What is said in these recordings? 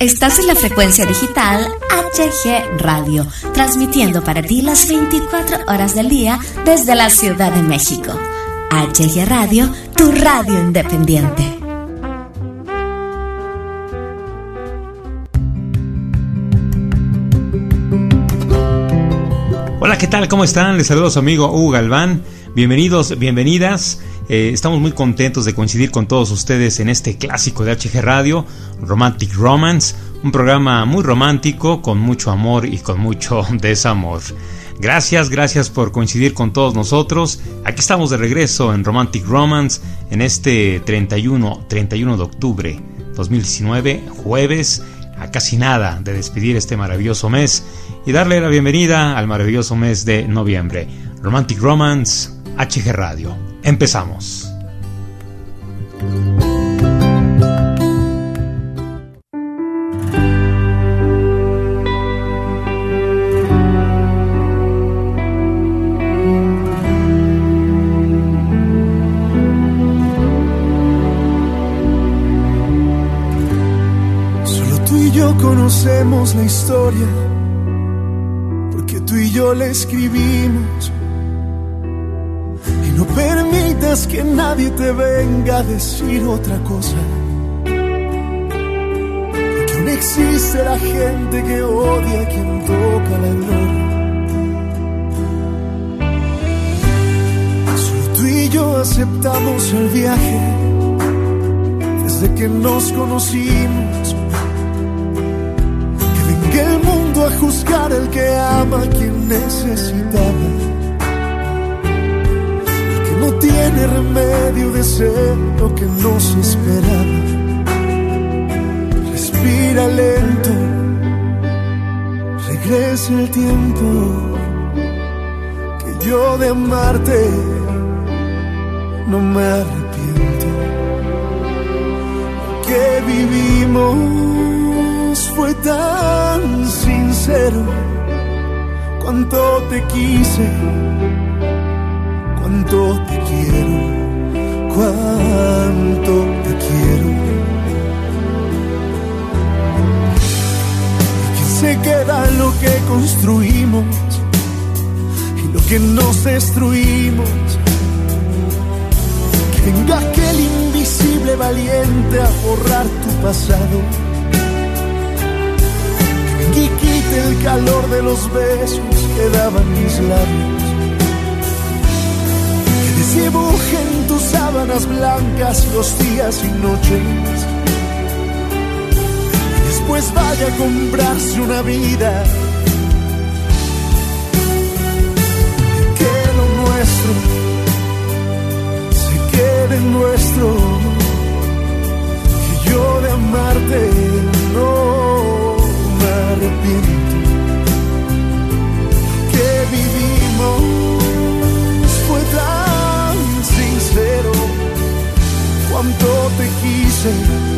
Estás en la frecuencia digital HG Radio, transmitiendo para ti las 24 horas del día desde la Ciudad de México. HG Radio, tu radio independiente. Hola, ¿qué tal? ¿Cómo están? Les saludo a su amigo Hugo Galván. Bienvenidos, bienvenidas. Eh, estamos muy contentos de coincidir con todos ustedes en este clásico de HG Radio, Romantic Romance, un programa muy romántico, con mucho amor y con mucho desamor. Gracias, gracias por coincidir con todos nosotros. Aquí estamos de regreso en Romantic Romance en este 31, 31 de octubre 2019, jueves, a casi nada de despedir este maravilloso mes y darle la bienvenida al maravilloso mes de noviembre. Romantic Romance, HG Radio. Empezamos. Solo tú y yo conocemos la historia, porque tú y yo la escribimos que nadie te venga a decir otra cosa. Porque aún existe la gente que odia a quien toca la gloria. Solo tú y yo aceptamos el viaje desde que nos conocimos. Que venga el mundo a juzgar el que ama a quien necesitaba tiene remedio de ser lo que nos esperaba. Respira lento, regresa el tiempo que yo de amarte no me arrepiento. Lo que vivimos fue tan sincero, cuánto te quise cuánto te quiero, cuánto te quiero. Y que se queda lo que construimos y lo que nos destruimos. Que venga aquel invisible valiente a borrar tu pasado. Que quite el calor de los besos que daban mis labios dibujen tus sábanas blancas los días y noches. Después vaya a comprarse una vida. que lo nuestro se quede nuestro. Que yo de amarte no me arrepiento. Cuánto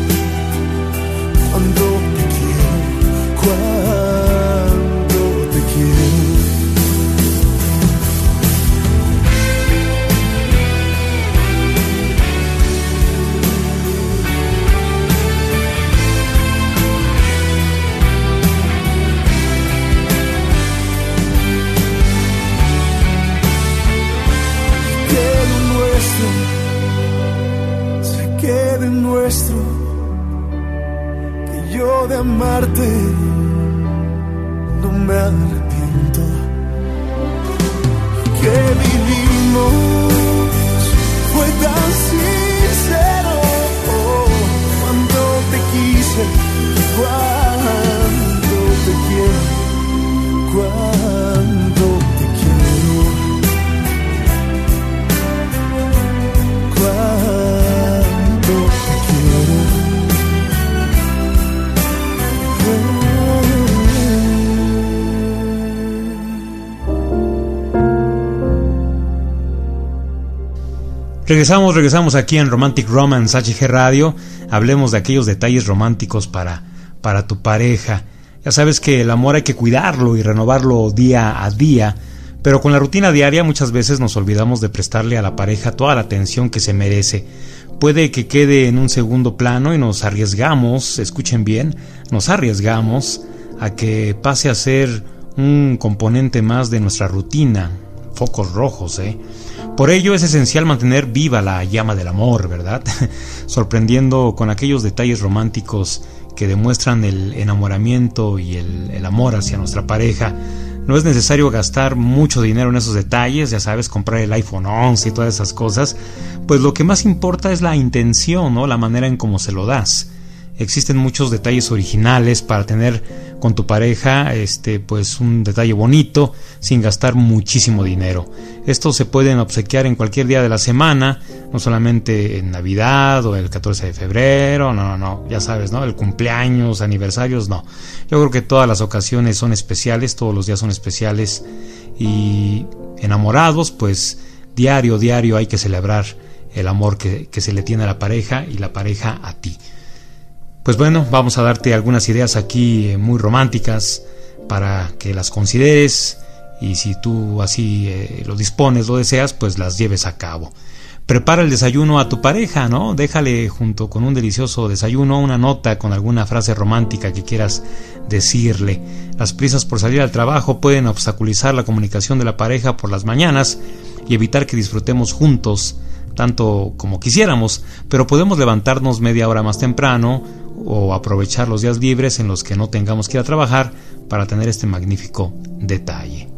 Regresamos, regresamos aquí en Romantic Romance HG Radio. Hablemos de aquellos detalles románticos para, para tu pareja. Ya sabes que el amor hay que cuidarlo y renovarlo día a día, pero con la rutina diaria muchas veces nos olvidamos de prestarle a la pareja toda la atención que se merece. puede que quede en un segundo plano y nos arriesgamos, escuchen bien, nos arriesgamos a que pase a ser un componente más de nuestra rutina, focos rojos, ¿eh? Por ello es esencial mantener viva la llama del amor, ¿verdad? Sorprendiendo con aquellos detalles románticos que demuestran el enamoramiento y el, amor hacia nuestra pareja. No es necesario gastar mucho dinero en esos detalles, ya sabes, comprar el iPhone 11 y todas esas cosas, pues lo que más importa es la intención, ¿no? La manera en cómo se lo das. Existen muchos detalles originales para tener con tu pareja este pues un detalle bonito sin gastar muchísimo dinero. Estos se pueden obsequiar en cualquier día de la semana, no solamente en Navidad o el 14 de febrero, no, no, no, ya sabes, ¿no? El cumpleaños, aniversarios, no. Yo creo que todas las ocasiones son especiales, todos los días son especiales y enamorados, pues diario, diario hay que celebrar el amor que, que se le tiene a la pareja y la pareja a ti. Pues bueno, vamos a darte algunas ideas aquí eh, muy románticas para que las consideres y si tú así eh, lo dispones, lo deseas, pues las lleves a cabo. Prepara el desayuno a tu pareja, ¿no? Déjale junto con un delicioso desayuno una nota con alguna frase romántica que quieras decirle. Las prisas por salir al trabajo pueden obstaculizar la comunicación de la pareja por las mañanas y evitar que disfrutemos juntos tanto como quisiéramos, pero podemos levantarnos media hora más temprano o aprovechar los días libres en los que no tengamos que ir a trabajar para tener este magnífico detalle.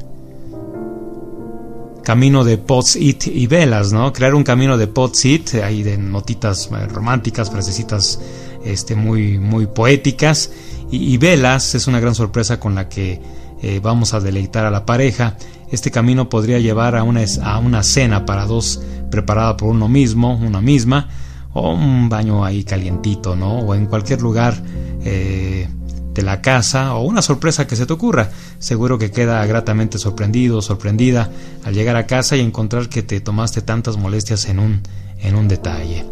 Camino de pots it y velas, ¿no? Crear un camino de pots it, ahí de notitas eh, románticas, frasecitas este, muy, muy poéticas. Y, velas es una gran sorpresa con la que eh, vamos a deleitar a la pareja. Este camino podría llevar a una, a una cena para dos preparada por uno mismo, una misma, o un baño ahí calientito, ¿no? O en cualquier lugar eh, de la casa o una sorpresa que se te ocurra. Seguro que queda gratamente sorprendido, sorprendida al llegar a casa y encontrar que te tomaste tantas molestias en un, en un detalle.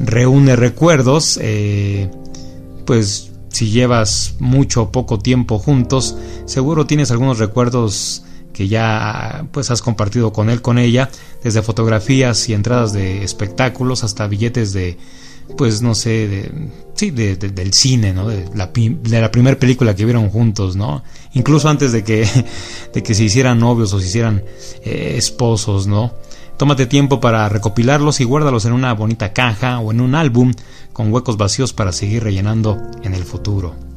Reúne recuerdos, eh, pues si llevas mucho o poco tiempo juntos, seguro tienes algunos recuerdos que ya pues has compartido con él, con ella, desde fotografías y entradas de espectáculos hasta billetes de, pues no sé, de, sí, de, del cine, ¿no? De la, de la primera película que vieron juntos, ¿no? Incluso antes de que, de que se hicieran novios o se hicieran eh, esposos, ¿no? Tómate tiempo para recopilarlos y guárdalos en una bonita caja o en un álbum con huecos vacíos para seguir rellenando en el futuro.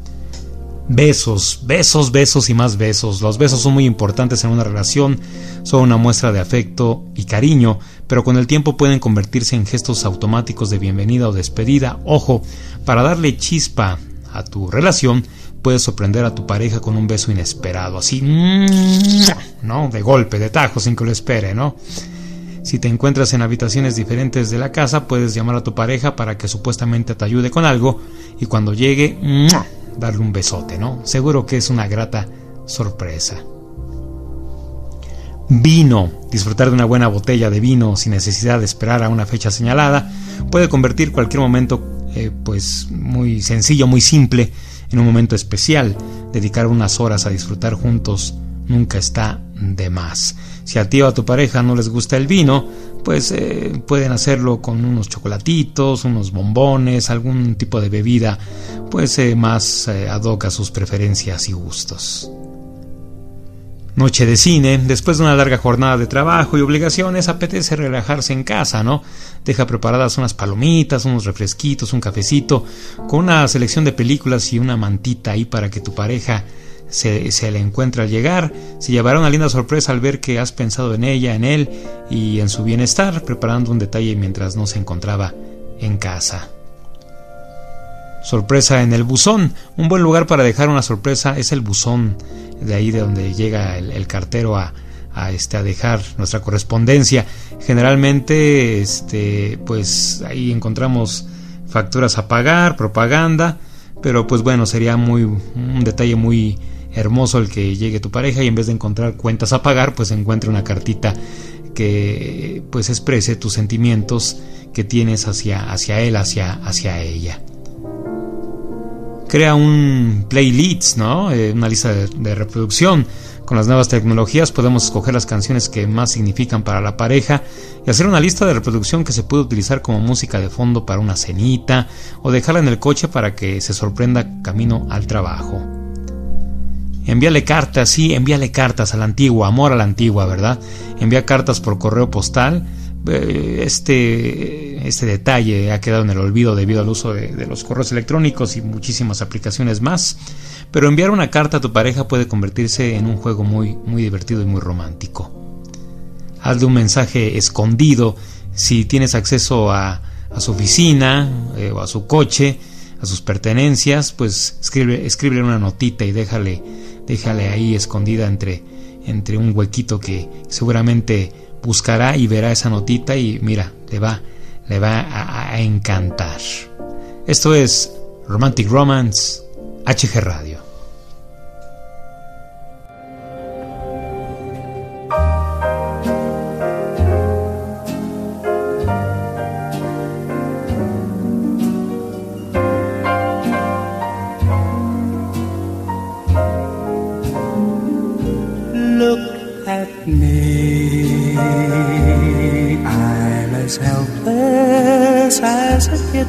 Besos, besos, besos y más besos. Los besos son muy importantes en una relación, son una muestra de afecto y cariño, pero con el tiempo pueden convertirse en gestos automáticos de bienvenida o despedida. Ojo, para darle chispa a tu relación, puedes sorprender a tu pareja con un beso inesperado, así, ¿no? De golpe, de tajo, sin que lo espere, ¿no? Si te encuentras en habitaciones diferentes de la casa, puedes llamar a tu pareja para que supuestamente te ayude con algo y cuando llegue, darle un besote, ¿no? Seguro que es una grata sorpresa. Vino. Disfrutar de una buena botella de vino sin necesidad de esperar a una fecha señalada puede convertir cualquier momento eh, pues muy sencillo, muy simple en un momento especial. Dedicar unas horas a disfrutar juntos nunca está de más. Si a ti o a tu pareja no les gusta el vino, pues eh, pueden hacerlo con unos chocolatitos, unos bombones, algún tipo de bebida, pues eh, más eh, a sus preferencias y gustos. Noche de cine, después de una larga jornada de trabajo y obligaciones, apetece relajarse en casa, ¿no? Deja preparadas unas palomitas, unos refresquitos, un cafecito, con una selección de películas y una mantita ahí para que tu pareja se, le encuentra al llegar, se llevará una linda sorpresa al ver que has pensado en ella, en él y en su bienestar, preparando un detalle mientras no se encontraba en casa. Sorpresa en el buzón. Un buen lugar para dejar una sorpresa es el buzón, de ahí de donde llega el, cartero a, a, este, a dejar nuestra correspondencia. Generalmente, este, pues ahí encontramos facturas a pagar, propaganda, pero pues bueno, sería muy un detalle muy hermoso el que llegue tu pareja y en vez de encontrar cuentas a pagar, pues encuentre una cartita que pues exprese tus sentimientos que tienes hacia, hacia él, hacia, hacia ella. Crea un playlist, ¿no? Eh, una lista de, reproducción Con las nuevas tecnologías podemos escoger las canciones que más significan para la pareja y hacer una lista de reproducción que se puede utilizar como música de fondo para una cenita o dejarla en el coche para que se sorprenda camino al trabajo. Envíale cartas, sí, envíale cartas a la antigua, amor a la antigua, ¿verdad? Envía cartas por correo postal. Eh, este, este detalle ha quedado en el olvido debido al uso de, los correos electrónicos y muchísimas aplicaciones más. Pero enviar una carta a tu pareja puede convertirse en un juego muy, muy divertido y muy romántico. Hazle un mensaje escondido si tienes acceso a, su oficina eh, o a su coche, a sus pertenencias, pues escribe, escríbele una notita y déjale déjale ahí escondida entre, entre un huequito que seguramente buscará y verá esa notita y mira, le va, le va a, a encantar. Esto es Romantic Romance HG Radio.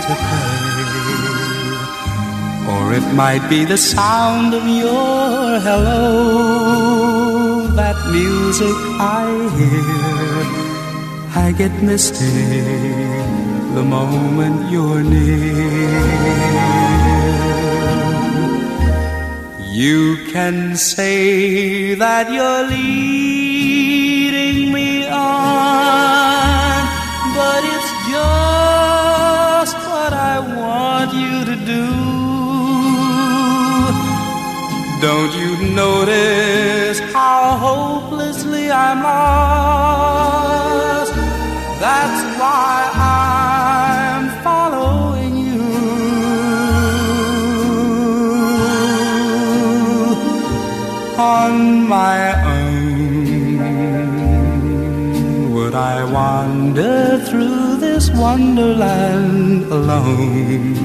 to play. Or it might be the sound of your hello, that music I hear. I get misty the moment you're near. You can say that you're leading me on, do. Don't you notice how hopelessly I'm lost? That's why I'm following you. On my own, would I wander through this wonderland alone?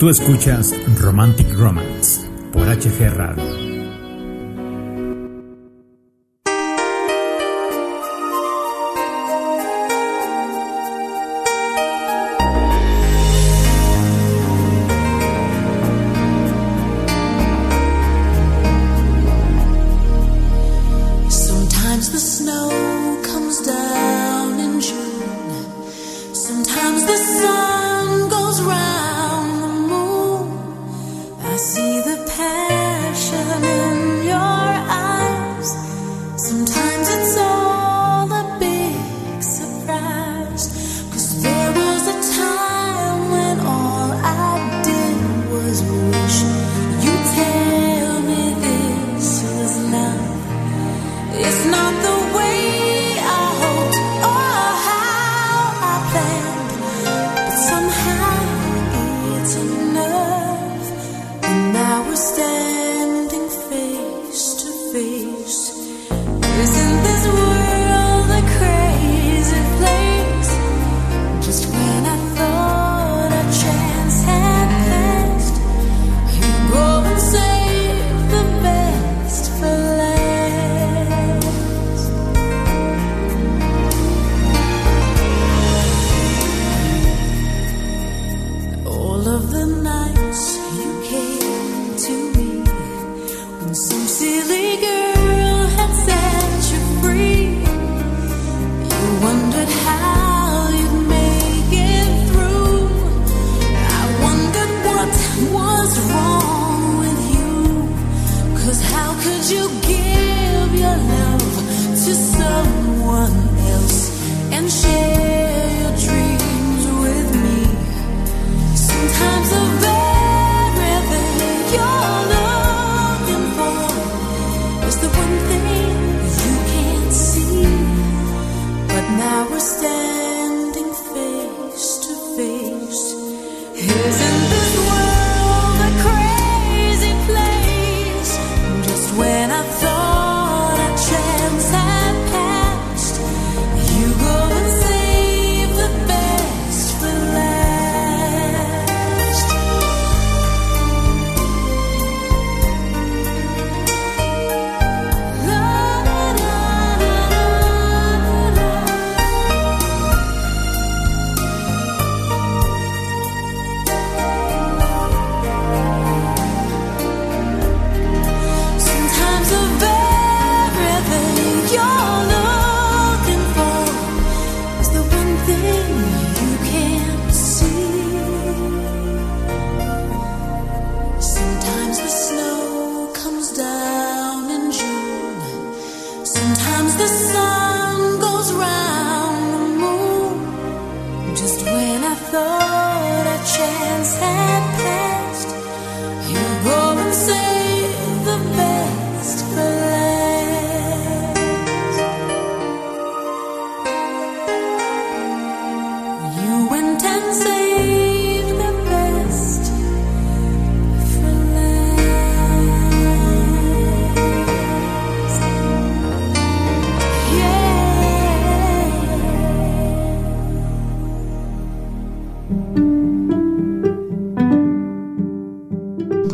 Tú escuchas Romantic Romance por HG Radio.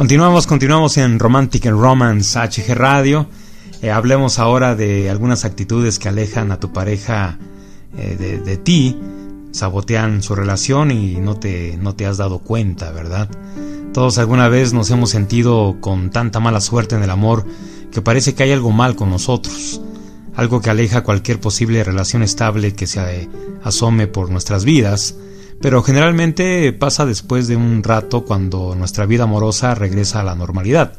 Continuamos, continuamos en Romantic and Romance HG Radio. Eh, hablemos ahora de algunas actitudes que alejan a tu pareja eh, de, ti, sabotean su relación y no te, no te has dado cuenta, ¿verdad? Todos alguna vez nos hemos sentido con tanta mala suerte en el amor que parece que hay algo mal con nosotros, algo que aleja cualquier posible relación estable que se asome por nuestras vidas pero generalmente pasa después de un rato cuando nuestra vida amorosa regresa a la normalidad.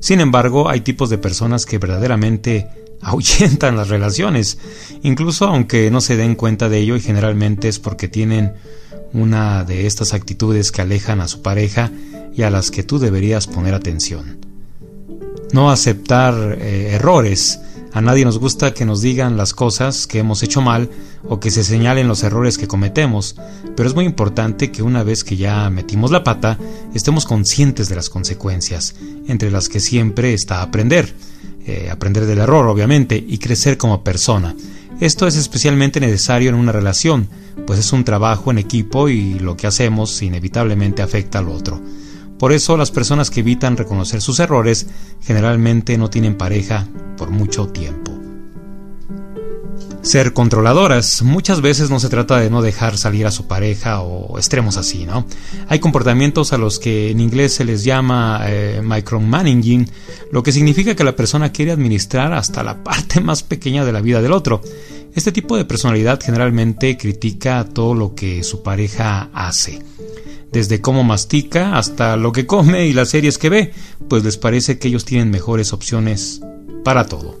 Sin embargo, hay tipos de personas que verdaderamente ahuyentan las relaciones, incluso aunque no se den cuenta de ello y generalmente es porque tienen una de estas actitudes que alejan a su pareja y a las que tú deberías poner atención. No aceptar eh, errores, a nadie nos gusta que nos digan las cosas que hemos hecho mal o que se señalen los errores que cometemos, pero es muy importante que una vez que ya metimos la pata, estemos conscientes de las consecuencias, entre las que siempre está aprender, eh, aprender del error obviamente y crecer como persona. Esto es especialmente necesario en una relación, pues es un trabajo en equipo y lo que hacemos inevitablemente afecta al otro. Por eso las personas que evitan reconocer sus errores generalmente no tienen pareja por mucho tiempo. Ser controladoras. Muchas veces no se trata de no dejar salir a su pareja o extremos así, ¿no? Hay comportamientos a los que en inglés se les llama eh, micromanaging, lo que significa que la persona quiere administrar hasta la parte más pequeña de la vida del otro. Este tipo de personalidad generalmente critica todo lo que su pareja hace desde cómo mastica hasta lo que come y las series que ve, pues les parece que ellos tienen mejores opciones para todo.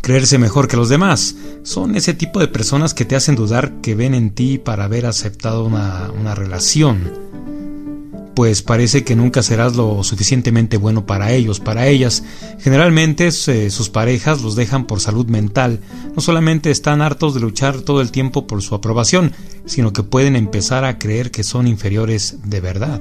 Creerse mejor que los demás son ese tipo de personas que te hacen dudar que ven en ti para haber aceptado una, una relación pues parece que nunca serás lo suficientemente bueno para ellos, para ellas. Generalmente eh, sus parejas los dejan por salud mental. No solamente están hartos de luchar todo el tiempo por su aprobación, sino que pueden empezar a creer que son inferiores de verdad.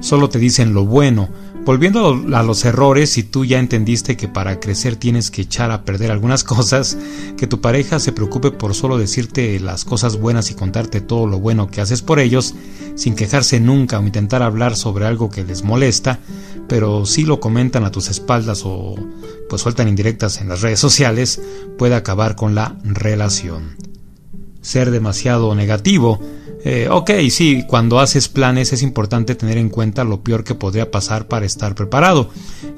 Solo te dicen lo bueno, Volviendo a los errores, si tú ya entendiste que para crecer tienes que echar a perder algunas cosas, que tu pareja se preocupe por solo decirte las cosas buenas y contarte todo lo bueno que haces por ellos, sin quejarse nunca o intentar hablar sobre algo que les molesta, pero si lo comentan a tus espaldas o pues sueltan indirectas en las redes sociales, puede acabar con la relación. Ser demasiado negativo eh, ok, sí, cuando haces planes es importante tener en cuenta lo peor que podría pasar para estar preparado,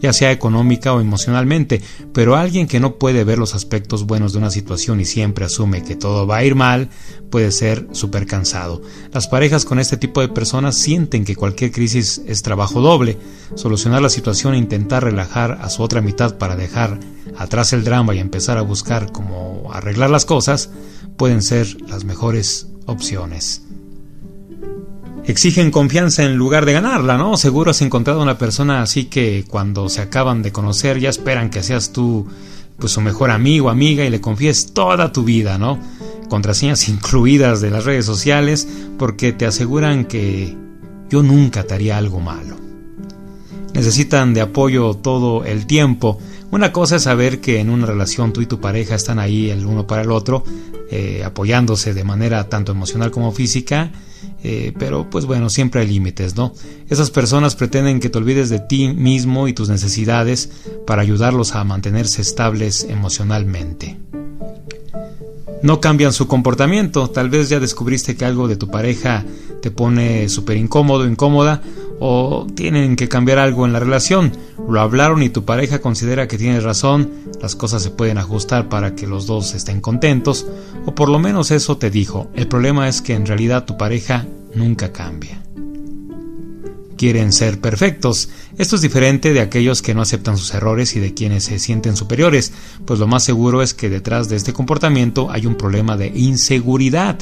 ya sea económica o emocionalmente, pero alguien que no puede ver los aspectos buenos de una situación y siempre asume que todo va a ir mal, puede ser súper cansado. Las parejas con este tipo de personas sienten que cualquier crisis es trabajo doble. Solucionar la situación e intentar relajar a su otra mitad para dejar atrás el drama y empezar a buscar cómo arreglar las cosas pueden ser las mejores opciones exigen confianza en lugar de ganarla, ¿no? Seguro has encontrado una persona así que cuando se acaban de conocer ya esperan que seas tú pues su mejor amigo, amiga y le confíes toda tu vida, ¿no? Contraseñas incluidas de las redes sociales porque te aseguran que yo nunca te haría algo malo. Necesitan de apoyo todo el tiempo. Una cosa es saber que en una relación tú y tu pareja están ahí el uno para el otro, eh, apoyándose de manera tanto emocional como física, eh, pero pues bueno, siempre hay límites, ¿no? Esas personas pretenden que te olvides de ti mismo y tus necesidades para ayudarlos a mantenerse estables emocionalmente. No cambian su comportamiento, tal vez ya descubriste que algo de tu pareja te pone súper incómodo, incómoda, o tienen que cambiar algo en la relación. Lo hablaron y tu pareja considera que tienes razón, las cosas se pueden ajustar para que los dos estén contentos, o por lo menos eso te dijo. El problema es que en realidad tu pareja nunca cambia. Quieren ser perfectos. Esto es diferente de aquellos que no aceptan sus errores y de quienes se sienten superiores, pues lo más seguro es que detrás de este comportamiento hay un problema de inseguridad.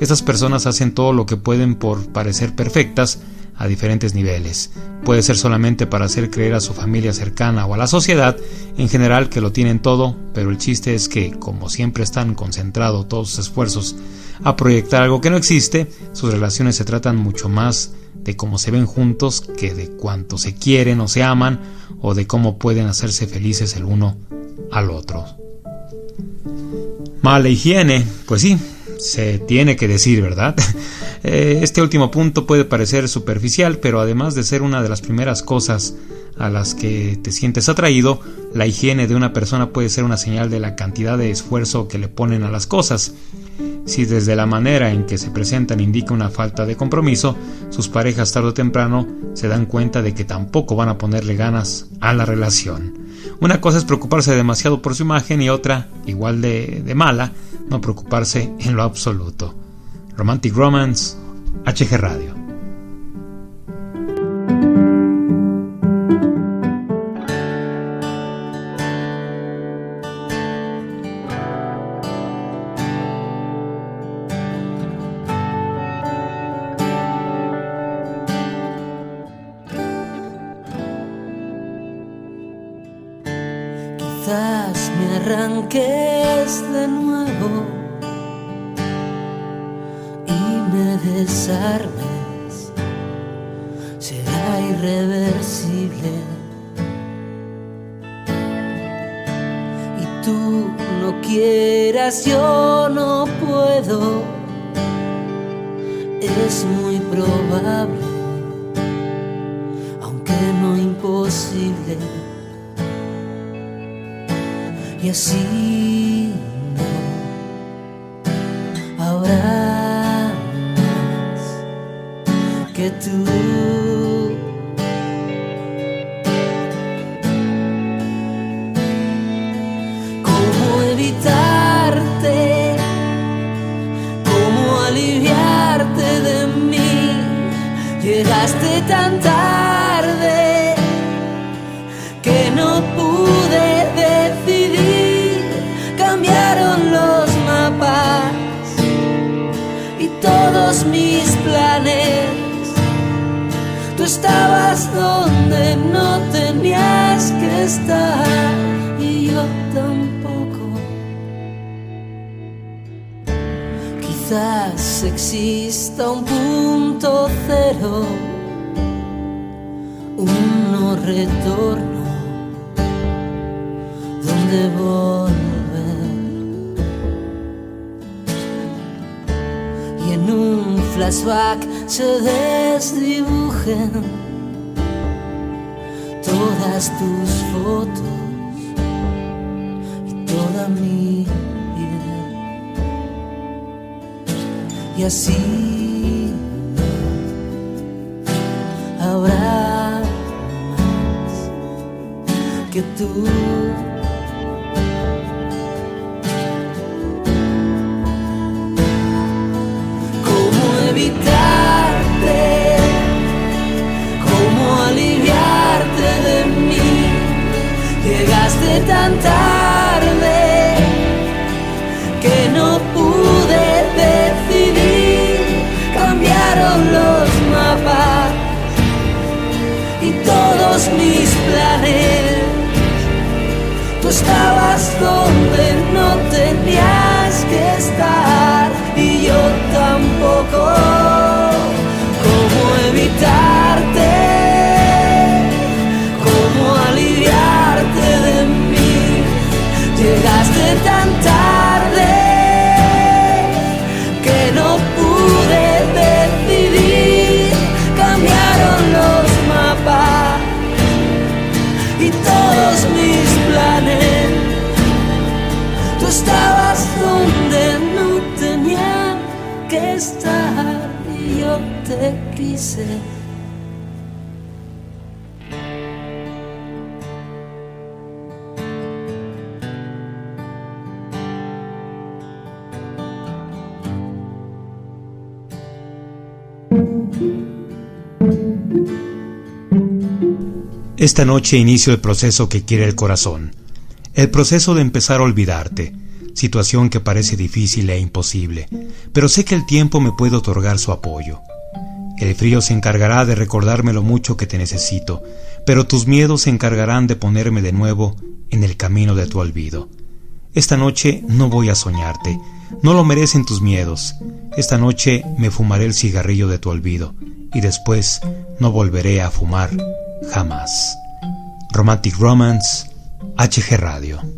Estas personas hacen todo lo que pueden por parecer perfectas, a diferentes niveles. Puede ser solamente para hacer creer a su familia cercana o a la sociedad en general que lo tienen todo, pero el chiste es que, como siempre están concentrados todos sus esfuerzos a proyectar algo que no existe, sus relaciones se tratan mucho más de cómo se ven juntos que de cuánto se quieren o se aman o de cómo pueden hacerse felices el uno al otro. Mala higiene, pues sí, se tiene que decir, ¿verdad? Eh, este último punto puede parecer superficial, pero además de ser una de las primeras cosas a las que te sientes atraído, la higiene de una persona puede ser una señal de la cantidad de esfuerzo que le ponen a las cosas. Si desde la manera en que se presentan indica una falta de compromiso, sus parejas tarde o temprano se dan cuenta de que tampoco van a ponerle ganas a la relación. Una cosa es preocuparse demasiado por su imagen y otra, igual de, de mala, no preocuparse en lo absoluto. Romantic Romance, HG Radio. Y así no habrá tú. Un flashback se desdibujen todas tus fotos y toda mi vida. Y así tú. Que no pude decidir. Cambiaron los mapas y todos mis planes estabas donde no tenías tan tarde que no pude decidir. Cambiaron los mapas y todos mis Tú estabas donde no tenía que estar y yo te quise. Esta noche inicio el proceso que quiere el corazón el proceso de empezar a olvidarte, situación que parece difícil e imposible, pero sé que el tiempo me puede otorgar su apoyo. El frío se encargará de recordarme lo mucho que te necesito, pero tus miedos se encargarán de ponerme de nuevo en el camino de tu olvido. Esta noche no voy a soñarte, no lo merecen tus miedos. Esta noche me fumaré el cigarrillo de tu olvido y después no volveré a fumar jamás. Romantic Romance HG Radio.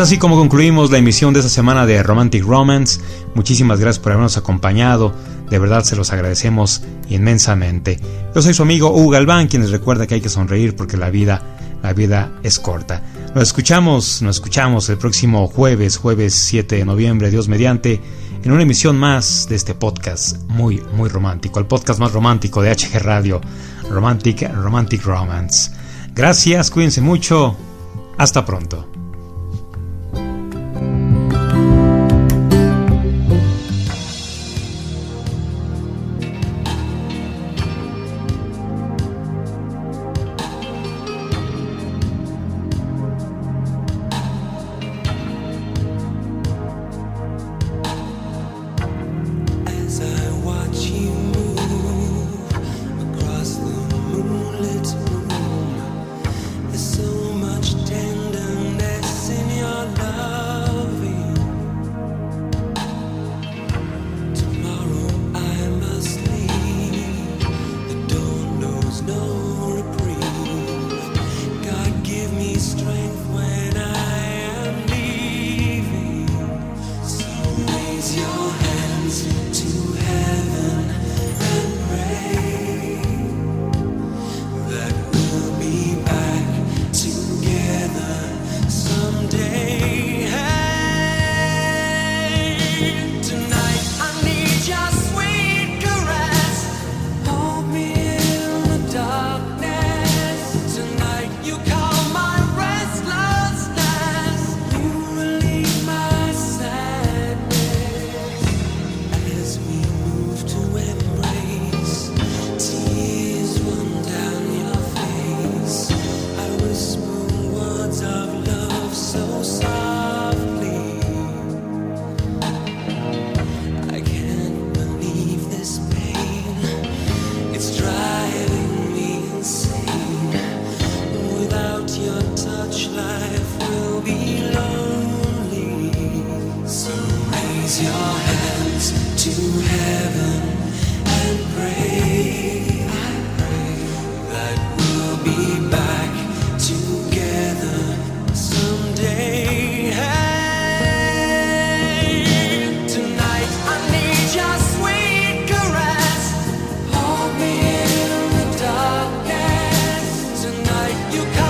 Así como concluimos la emisión de esta semana de Romantic Romance. Muchísimas gracias por habernos acompañado. De verdad se los agradecemos inmensamente. Yo soy su amigo Hugo Galván, quien les recuerda que hay que sonreír porque la vida, la vida es corta. Nos escuchamos, nos escuchamos el próximo jueves, jueves 7 de noviembre, Dios mediante, en una emisión más de este podcast muy, muy romántico, el podcast más romántico de HG Radio, Romantic, Romantic Romance. Gracias, cuídense mucho. Hasta pronto. you come.